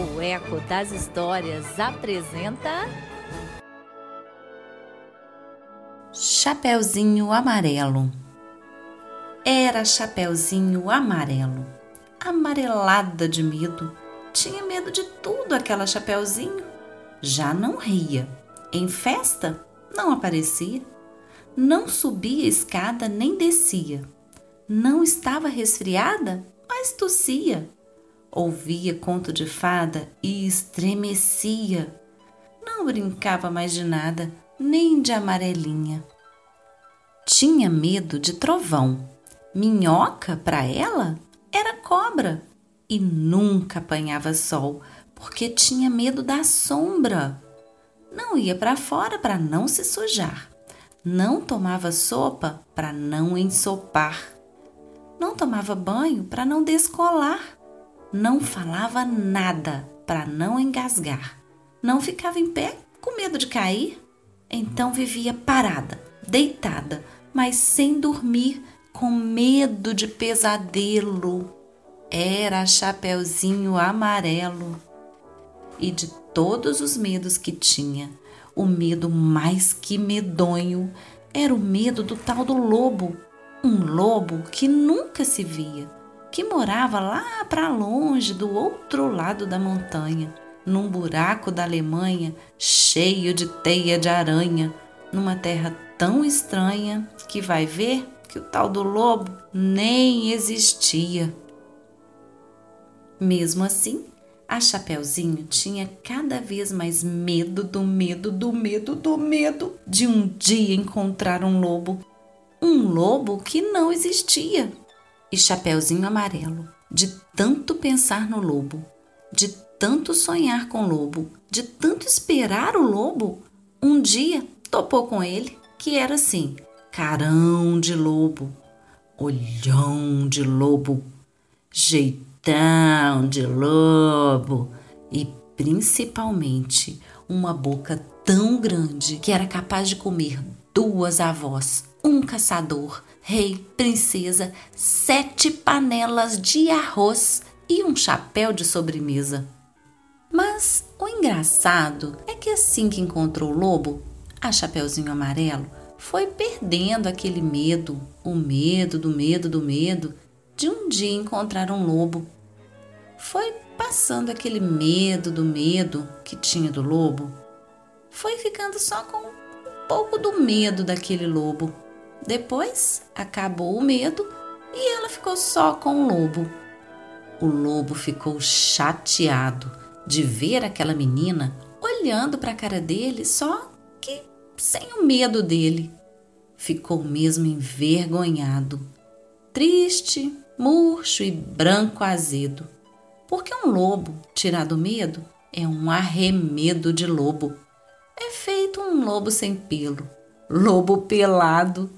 O Eco das Histórias apresenta. Chapeuzinho Amarelo. Era Chapeuzinho Amarelo, amarelada de medo. Tinha medo de tudo aquela Chapeuzinho. Já não ria. Em festa, não aparecia. Não subia escada nem descia. Não estava resfriada, mas tossia ouvia conto de fada e estremecia. Não brincava mais de nada, nem de amarelinha. Tinha medo de trovão. Minhoca, para ela, era cobra. E nunca apanhava sol, porque tinha medo da sombra. Não ia para fora para não se sujar. Não tomava sopa para não ensopar. Não tomava banho para não descolar não falava nada para não engasgar. Não ficava em pé com medo de cair. Então vivia parada, deitada, mas sem dormir, com medo de pesadelo. Era Chapeuzinho Amarelo. E de todos os medos que tinha, o medo mais que medonho era o medo do tal do lobo, um lobo que nunca se via que morava lá para longe, do outro lado da montanha, num buraco da Alemanha cheio de teia de aranha, numa terra tão estranha que vai ver que o tal do lobo nem existia. Mesmo assim, a Chapeuzinho tinha cada vez mais medo do medo do medo do medo de um dia encontrar um lobo. Um lobo que não existia e Chapeuzinho Amarelo, de tanto pensar no lobo, de tanto sonhar com o lobo, de tanto esperar o lobo, um dia topou com ele, que era assim: carão de lobo, olhão de lobo, jeitão de lobo e principalmente uma boca tão grande que era capaz de comer duas avós, um caçador, rei, princesa, sete panelas de arroz e um chapéu de sobremesa. Mas o engraçado é que assim que encontrou o lobo, a Chapeuzinho Amarelo foi perdendo aquele medo, o medo do medo do medo de um dia encontrar um lobo. Foi passando aquele medo do medo que tinha do lobo. Foi ficando só com um pouco do medo daquele lobo. Depois acabou o medo e ela ficou só com o lobo. O lobo ficou chateado de ver aquela menina olhando para a cara dele, só que sem o medo dele. Ficou mesmo envergonhado, triste, murcho e branco azedo. Porque um lobo, tirado o medo, é um arremedo de lobo. É feito um lobo sem pelo, lobo pelado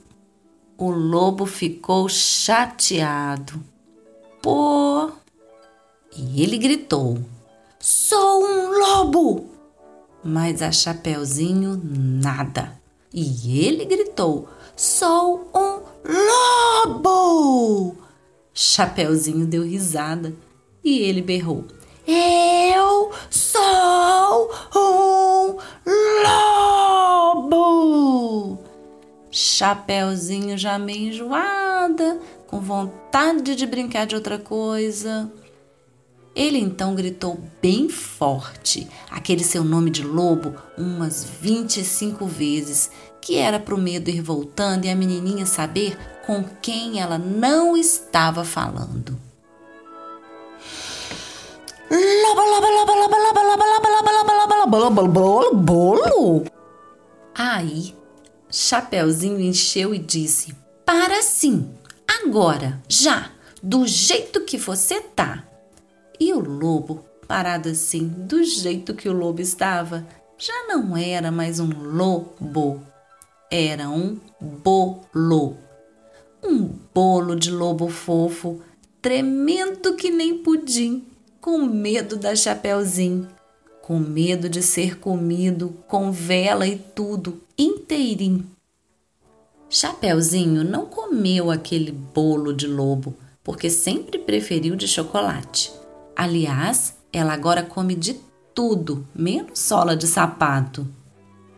o lobo ficou chateado. Pô! E ele gritou: Sou um lobo! Mas a Chapeuzinho nada. E ele gritou: Sou um lobo! Chapeuzinho deu risada e ele berrou: Eu sou um Chapeuzinho já meio enjoada, com vontade de brincar de outra coisa. Ele então gritou bem forte aquele seu nome de lobo umas 25 vezes, que era para o medo ir voltando e a menininha saber com quem ela não estava falando. Bolo? Aí Chapeuzinho encheu e disse: Para sim, agora, já, do jeito que você tá. E o lobo, parado assim, do jeito que o lobo estava, já não era mais um lobo, era um bolo. Um bolo de lobo fofo, tremendo que nem pudim, com medo da Chapeuzinho com medo de ser comido, com vela e tudo, inteirinho. Chapeuzinho não comeu aquele bolo de lobo, porque sempre preferiu de chocolate. Aliás, Ela agora come de tudo, menos sola de sapato.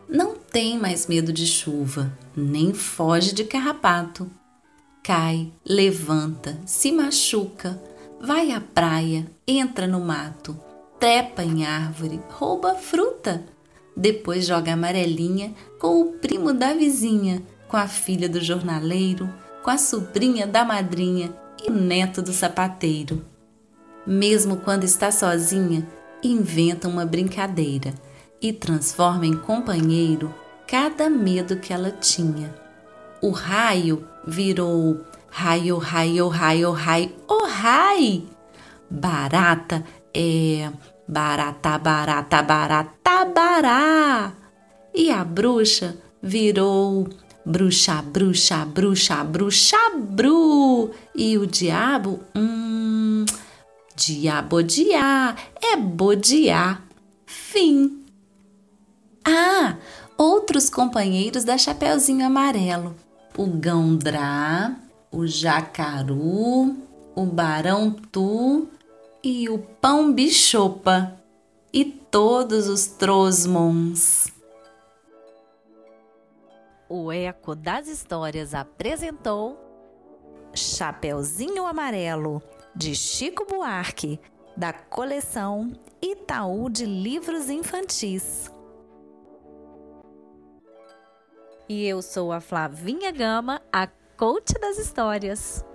Não tem mais medo de chuva, nem foge de carrapato. Cai, levanta, se machuca, vai à praia, entra no mato, trepa em árvore, rouba fruta. Depois joga amarelinha com o primo da vizinha, com a filha do jornaleiro, com a sobrinha da madrinha e neto do sapateiro. Mesmo quando está sozinha, inventa uma brincadeira e transforma em companheiro cada medo que ela tinha. O raio virou raio, raio, raio, raio, o rai. Barata é barata, barata, barata, bará. E a bruxa virou bruxa, bruxa, bruxa, bruxa, bru. E o diabo, hum, diabodiá, é bodiá. Fim. Ah, outros companheiros da Chapeuzinho Amarelo: o Gandrá, o Jacaru, o Barão Tu e o Pão Bichopa e todos os Trosmons. O Eco das Histórias apresentou Chapeuzinho Amarelo, de Chico Buarque, da coleção Itaú de Livros Infantis. E eu sou a Flavinha Gama, a coach das histórias.